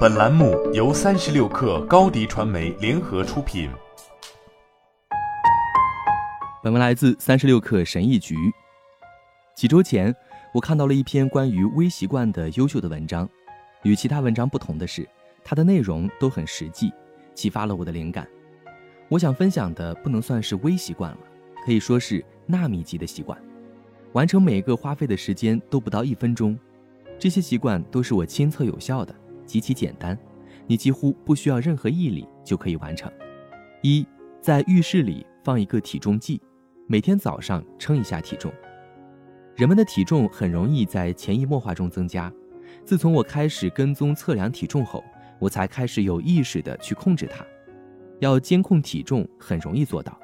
本栏目由三十六氪高低传媒联合出品。本文来自三十六氪神译局。几周前，我看到了一篇关于微习惯的优秀的文章，与其他文章不同的是，它的内容都很实际，启发了我的灵感。我想分享的不能算是微习惯了，可以说是纳米级的习惯，完成每个花费的时间都不到一分钟。这些习惯都是我亲测有效的，极其简单，你几乎不需要任何毅力就可以完成。一，在浴室里放一个体重计，每天早上称一下体重。人们的体重很容易在潜移默化中增加。自从我开始跟踪测量体重后，我才开始有意识的去控制它。要监控体重很容易做到，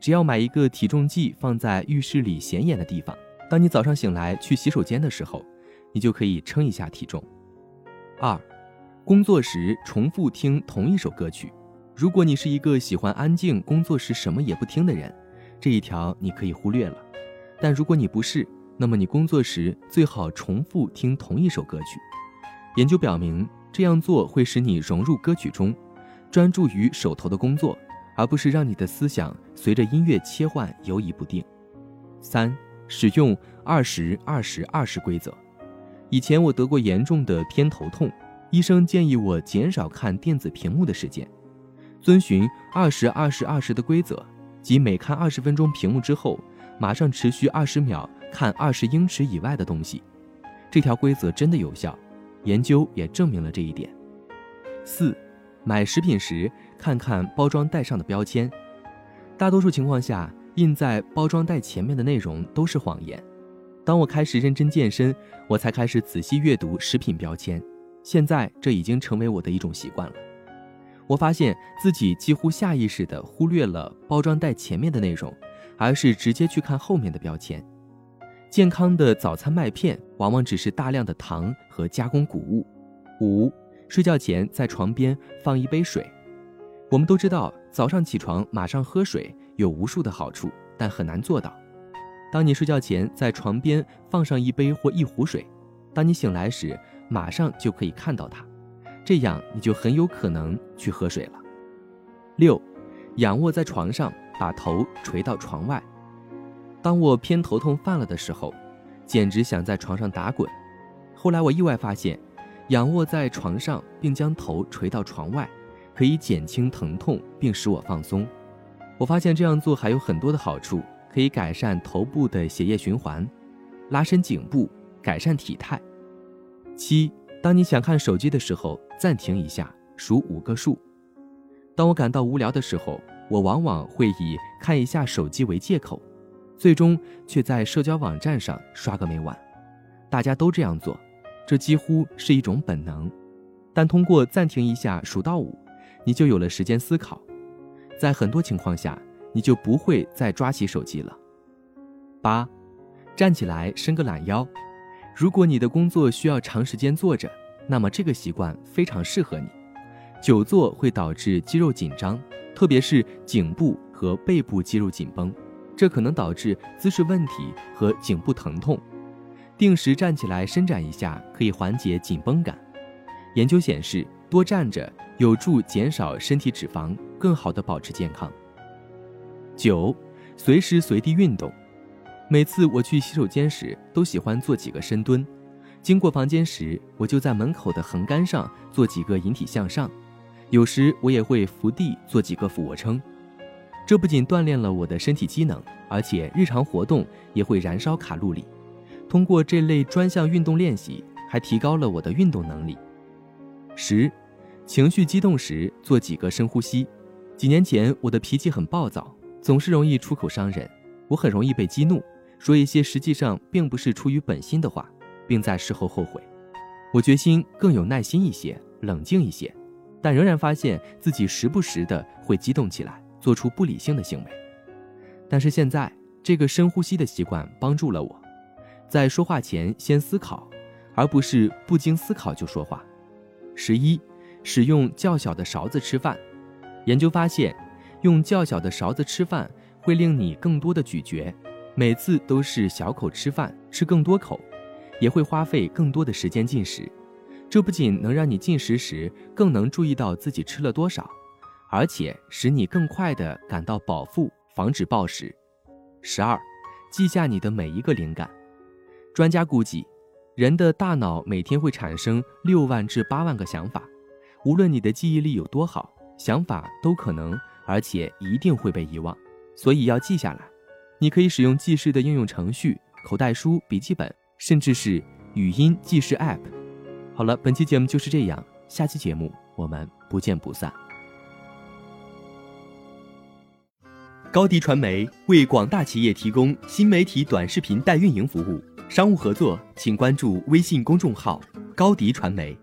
只要买一个体重计放在浴室里显眼的地方，当你早上醒来去洗手间的时候。你就可以称一下体重。二，工作时重复听同一首歌曲。如果你是一个喜欢安静、工作时什么也不听的人，这一条你可以忽略了。但如果你不是，那么你工作时最好重复听同一首歌曲。研究表明，这样做会使你融入歌曲中，专注于手头的工作，而不是让你的思想随着音乐切换游移不定。三，使用二十二十二十规则。以前我得过严重的偏头痛，医生建议我减少看电子屏幕的时间，遵循二十二十二十的规则，即每看二十分钟屏幕之后，马上持续二十秒看二十英尺以外的东西。这条规则真的有效，研究也证明了这一点。四，买食品时看看包装袋上的标签，大多数情况下印在包装袋前面的内容都是谎言。当我开始认真健身，我才开始仔细阅读食品标签。现在这已经成为我的一种习惯了。我发现自己几乎下意识地忽略了包装袋前面的内容，而是直接去看后面的标签。健康的早餐麦片往往只是大量的糖和加工谷物。五，睡觉前在床边放一杯水。我们都知道，早上起床马上喝水有无数的好处，但很难做到。当你睡觉前在床边放上一杯或一壶水，当你醒来时马上就可以看到它，这样你就很有可能去喝水了。六，仰卧在床上，把头垂到床外。当我偏头痛犯了的时候，简直想在床上打滚。后来我意外发现，仰卧在床上并将头垂到床外，可以减轻疼痛并使我放松。我发现这样做还有很多的好处。可以改善头部的血液循环，拉伸颈部，改善体态。七，当你想看手机的时候，暂停一下，数五个数。当我感到无聊的时候，我往往会以看一下手机为借口，最终却在社交网站上刷个没完。大家都这样做，这几乎是一种本能。但通过暂停一下，数到五，你就有了时间思考。在很多情况下。你就不会再抓起手机了。八，站起来伸个懒腰。如果你的工作需要长时间坐着，那么这个习惯非常适合你。久坐会导致肌肉紧张，特别是颈部和背部肌肉紧绷，这可能导致姿势问题和颈部疼痛。定时站起来伸展一下，可以缓解紧绷感。研究显示，多站着有助减少身体脂肪，更好的保持健康。九，随时随地运动。每次我去洗手间时，都喜欢做几个深蹲；经过房间时，我就在门口的横杆上做几个引体向上。有时我也会伏地做几个俯卧撑。这不仅锻炼了我的身体机能，而且日常活动也会燃烧卡路里。通过这类专项运动练习，还提高了我的运动能力。十，情绪激动时做几个深呼吸。几年前，我的脾气很暴躁。总是容易出口伤人，我很容易被激怒，说一些实际上并不是出于本心的话，并在事后后悔。我决心更有耐心一些，冷静一些，但仍然发现自己时不时的会激动起来，做出不理性的行为。但是现在，这个深呼吸的习惯帮助了我，在说话前先思考，而不是不经思考就说话。十一，使用较小的勺子吃饭。研究发现。用较小的勺子吃饭会令你更多的咀嚼，每次都是小口吃饭，吃更多口，也会花费更多的时间进食。这不仅能让你进食时更能注意到自己吃了多少，而且使你更快地感到饱腹，防止暴食。十二，记下你的每一个灵感。专家估计，人的大脑每天会产生六万至八万个想法，无论你的记忆力有多好，想法都可能而且一定会被遗忘，所以要记下来。你可以使用记事的应用程序、口袋书、笔记本，甚至是语音记事 App。好了，本期节目就是这样，下期节目我们不见不散。高迪传媒为广大企业提供新媒体短视频代运营服务，商务合作请关注微信公众号“高迪传媒”。